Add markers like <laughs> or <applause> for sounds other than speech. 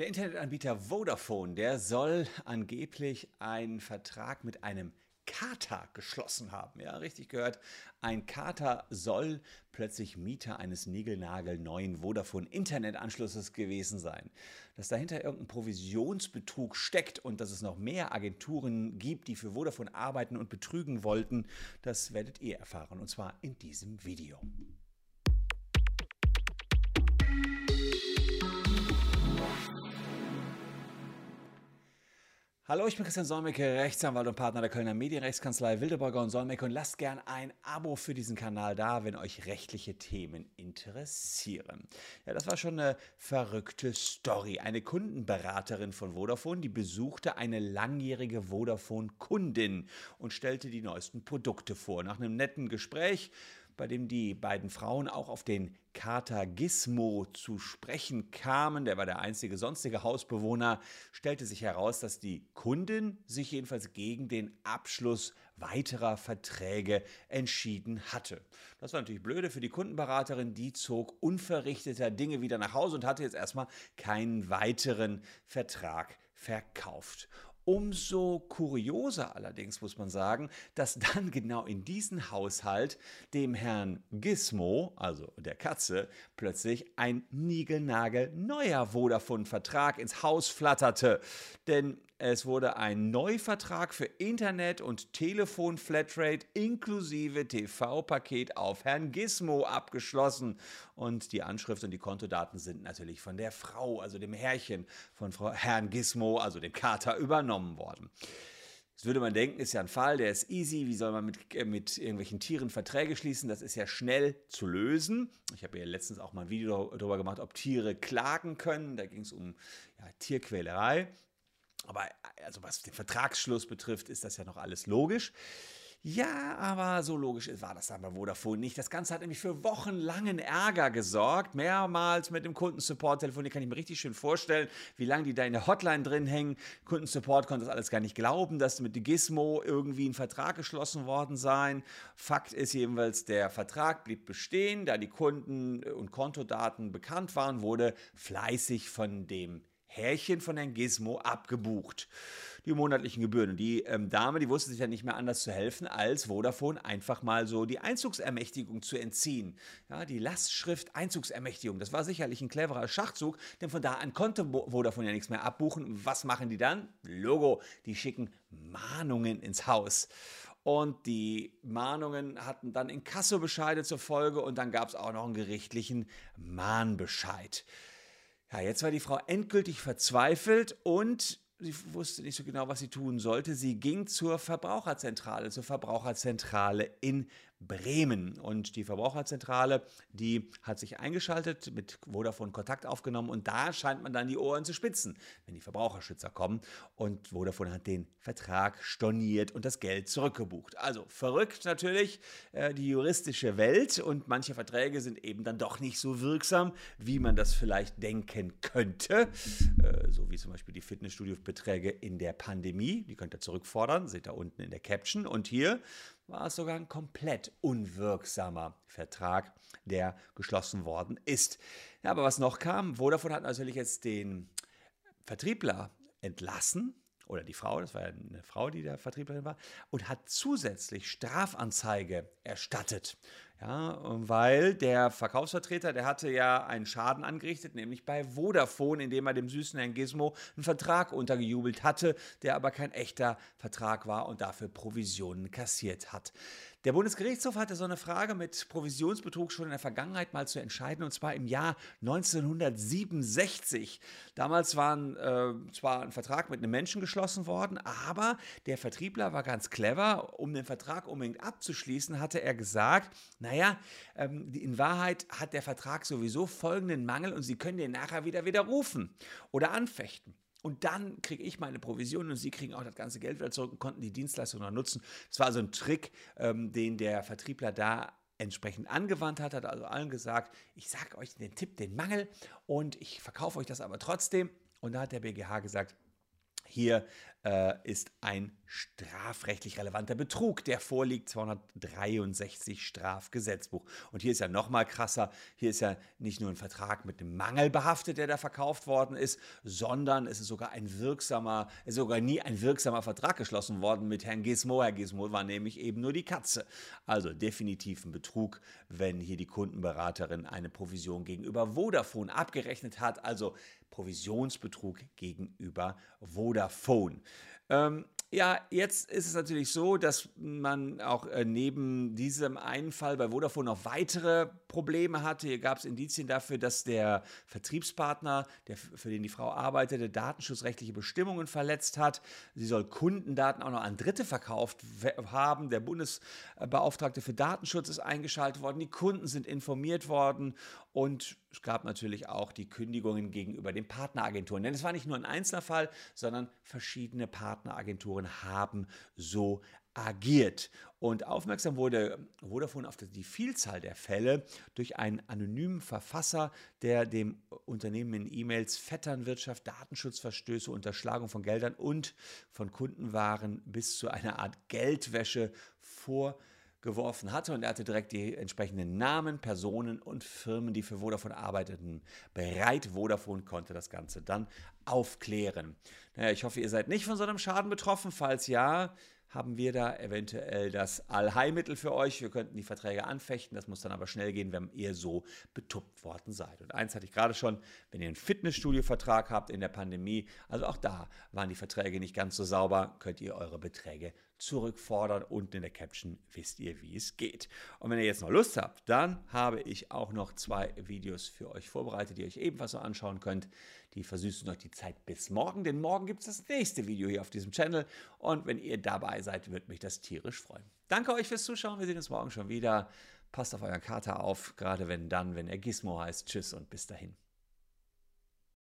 Der Internetanbieter Vodafone, der soll angeblich einen Vertrag mit einem Kater geschlossen haben. Ja, richtig gehört. Ein Kater soll plötzlich Mieter eines niegelnagelneuen Vodafone-Internetanschlusses gewesen sein. Dass dahinter irgendein Provisionsbetrug steckt und dass es noch mehr Agenturen gibt, die für Vodafone arbeiten und betrügen wollten, das werdet ihr erfahren. Und zwar in diesem Video. Hallo, ich bin Christian Solmecke, Rechtsanwalt und Partner der Kölner Medienrechtskanzlei Wildeborger und Solmecke und lasst gern ein Abo für diesen Kanal da, wenn euch rechtliche Themen interessieren. Ja, das war schon eine verrückte Story. Eine Kundenberaterin von Vodafone, die besuchte eine langjährige Vodafone-Kundin und stellte die neuesten Produkte vor. Nach einem netten Gespräch bei dem die beiden Frauen auch auf den Kater Gizmo zu sprechen kamen, der war der einzige sonstige Hausbewohner, stellte sich heraus, dass die Kundin sich jedenfalls gegen den Abschluss weiterer Verträge entschieden hatte. Das war natürlich blöde für die Kundenberaterin, die zog unverrichteter Dinge wieder nach Hause und hatte jetzt erstmal keinen weiteren Vertrag verkauft. Umso kurioser allerdings muss man sagen, dass dann <laughs> genau in diesen Haushalt dem Herrn Gizmo, also der Katze, plötzlich ein niegelnagel neuer Vodafone-Vertrag ins Haus flatterte. Denn es wurde ein Neuvertrag für Internet und Telefon Flatrate inklusive TV-Paket auf Herrn Gizmo abgeschlossen. Und die Anschrift und die Kontodaten sind natürlich von der Frau, also dem Herrchen von Frau Herrn Gizmo, also dem Kater, übernommen worden. Das würde man denken, ist ja ein Fall, der ist easy. Wie soll man mit, äh, mit irgendwelchen Tieren Verträge schließen? Das ist ja schnell zu lösen. Ich habe ja letztens auch mal ein Video darüber gemacht, ob Tiere klagen können. Da ging es um ja, Tierquälerei. Aber also was den Vertragsschluss betrifft, ist das ja noch alles logisch. Ja, aber so logisch war das dann bei Vodafone nicht. Das Ganze hat nämlich für wochenlangen Ärger gesorgt. Mehrmals mit dem Kundensupport telefoniert, kann ich mir richtig schön vorstellen, wie lange die da in der Hotline drin hängen. Kundensupport konnte das alles gar nicht glauben, dass mit Gizmo irgendwie ein Vertrag geschlossen worden sei. Fakt ist jedenfalls, der Vertrag blieb bestehen. Da die Kunden- und Kontodaten bekannt waren, wurde fleißig von dem Härchen von Herrn Gizmo abgebucht. Die monatlichen Gebühren. Die ähm, Dame, die wusste sich ja nicht mehr anders zu helfen, als Vodafone einfach mal so die Einzugsermächtigung zu entziehen. Ja, die Lastschrift Einzugsermächtigung. Das war sicherlich ein cleverer Schachzug, denn von da an konnte Vodafone ja nichts mehr abbuchen. Was machen die dann? Logo. Die schicken Mahnungen ins Haus. Und die Mahnungen hatten dann Inkassobescheide zur Folge und dann gab es auch noch einen gerichtlichen Mahnbescheid. Ja, jetzt war die Frau endgültig verzweifelt und sie wusste nicht so genau, was sie tun sollte. Sie ging zur Verbraucherzentrale, zur Verbraucherzentrale in Bremen. Und die Verbraucherzentrale, die hat sich eingeschaltet, mit Vodafone Kontakt aufgenommen und da scheint man dann die Ohren zu spitzen, wenn die Verbraucherschützer kommen. Und Vodafone hat den Vertrag storniert und das Geld zurückgebucht. Also verrückt natürlich äh, die juristische Welt und manche Verträge sind eben dann doch nicht so wirksam, wie man das vielleicht denken könnte. Äh, so wie zum Beispiel die Fitnessstudio-Beträge in der Pandemie. Die könnt ihr zurückfordern, seht ihr unten in der Caption. Und hier war es sogar ein komplett unwirksamer Vertrag, der geschlossen worden ist. Ja, aber was noch kam, Vodafone hat natürlich jetzt den Vertriebler entlassen, oder die Frau, das war ja eine Frau, die der Vertrieblerin war, und hat zusätzlich Strafanzeige erstattet. Ja, weil der Verkaufsvertreter, der hatte ja einen Schaden angerichtet, nämlich bei Vodafone, indem er dem süßen Herrn Gizmo einen Vertrag untergejubelt hatte, der aber kein echter Vertrag war und dafür Provisionen kassiert hat. Der Bundesgerichtshof hatte so eine Frage mit Provisionsbetrug schon in der Vergangenheit mal zu entscheiden, und zwar im Jahr 1967. Damals war äh, zwar ein Vertrag mit einem Menschen geschlossen worden, aber der Vertriebler war ganz clever. Um den Vertrag unbedingt abzuschließen, hatte er gesagt, naja, ähm, in Wahrheit hat der Vertrag sowieso folgenden Mangel und Sie können den nachher wieder widerrufen oder anfechten. Und dann kriege ich meine Provision und sie kriegen auch das ganze Geld wieder zurück und konnten die Dienstleistung noch nutzen. Das war so ein Trick, ähm, den der Vertriebler da entsprechend angewandt hat, hat also allen gesagt, ich sage euch den Tipp, den Mangel und ich verkaufe euch das aber trotzdem. Und da hat der BGH gesagt, Hier äh, ist ein strafrechtlich relevanter Betrug, der vorliegt, 263 Strafgesetzbuch. Und hier ist ja noch mal krasser, hier ist ja nicht nur ein Vertrag mit einem Mangel behaftet, der da verkauft worden ist, sondern es ist sogar ein wirksamer, es ist sogar nie ein wirksamer Vertrag geschlossen worden mit Herrn Gizmo. Herr Gizmo war nämlich eben nur die Katze. Also definitiv ein Betrug, wenn hier die Kundenberaterin eine Provision gegenüber Vodafone abgerechnet hat, also Provisionsbetrug gegenüber Vodafone. Ähm, ja, jetzt ist es natürlich so, dass man auch äh, neben diesem einen Fall bei Vodafone noch weitere Probleme hatte. Hier gab es Indizien dafür, dass der Vertriebspartner, der, für den die Frau arbeitete, datenschutzrechtliche Bestimmungen verletzt hat. Sie soll Kundendaten auch noch an Dritte verkauft haben. Der Bundesbeauftragte für Datenschutz ist eingeschaltet worden. Die Kunden sind informiert worden und es gab natürlich auch die Kündigungen gegenüber den Partneragenturen. Denn es war nicht nur ein einzelner Fall, sondern verschiedene Partneragenturen haben so agiert. Und aufmerksam wurde Vodafone auf die Vielzahl der Fälle durch einen anonymen Verfasser, der dem Unternehmen in E-Mails Vetternwirtschaft, Datenschutzverstöße, Unterschlagung von Geldern und von Kundenwaren bis zu einer Art Geldwäsche vorgelegt geworfen hatte und er hatte direkt die entsprechenden Namen, Personen und Firmen, die für Vodafone arbeiteten, bereit. Vodafone konnte das Ganze dann aufklären. Naja, ich hoffe, ihr seid nicht von so einem Schaden betroffen. Falls ja, haben wir da eventuell das Allheilmittel für euch. Wir könnten die Verträge anfechten, das muss dann aber schnell gehen, wenn ihr so betuppt worden seid. Und eins hatte ich gerade schon, wenn ihr einen Fitnessstudio-Vertrag habt in der Pandemie, also auch da waren die Verträge nicht ganz so sauber, könnt ihr eure Beträge zurückfordern. Unten in der Caption wisst ihr, wie es geht. Und wenn ihr jetzt noch Lust habt, dann habe ich auch noch zwei Videos für euch vorbereitet, die ihr euch ebenfalls so anschauen könnt. Die versüßen euch die Zeit bis morgen, denn morgen gibt es das nächste Video hier auf diesem Channel. Und wenn ihr dabei seid, würde mich das tierisch freuen. Danke euch fürs Zuschauen. Wir sehen uns morgen schon wieder. Passt auf euren Kater auf, gerade wenn dann, wenn er Gizmo heißt. Tschüss und bis dahin.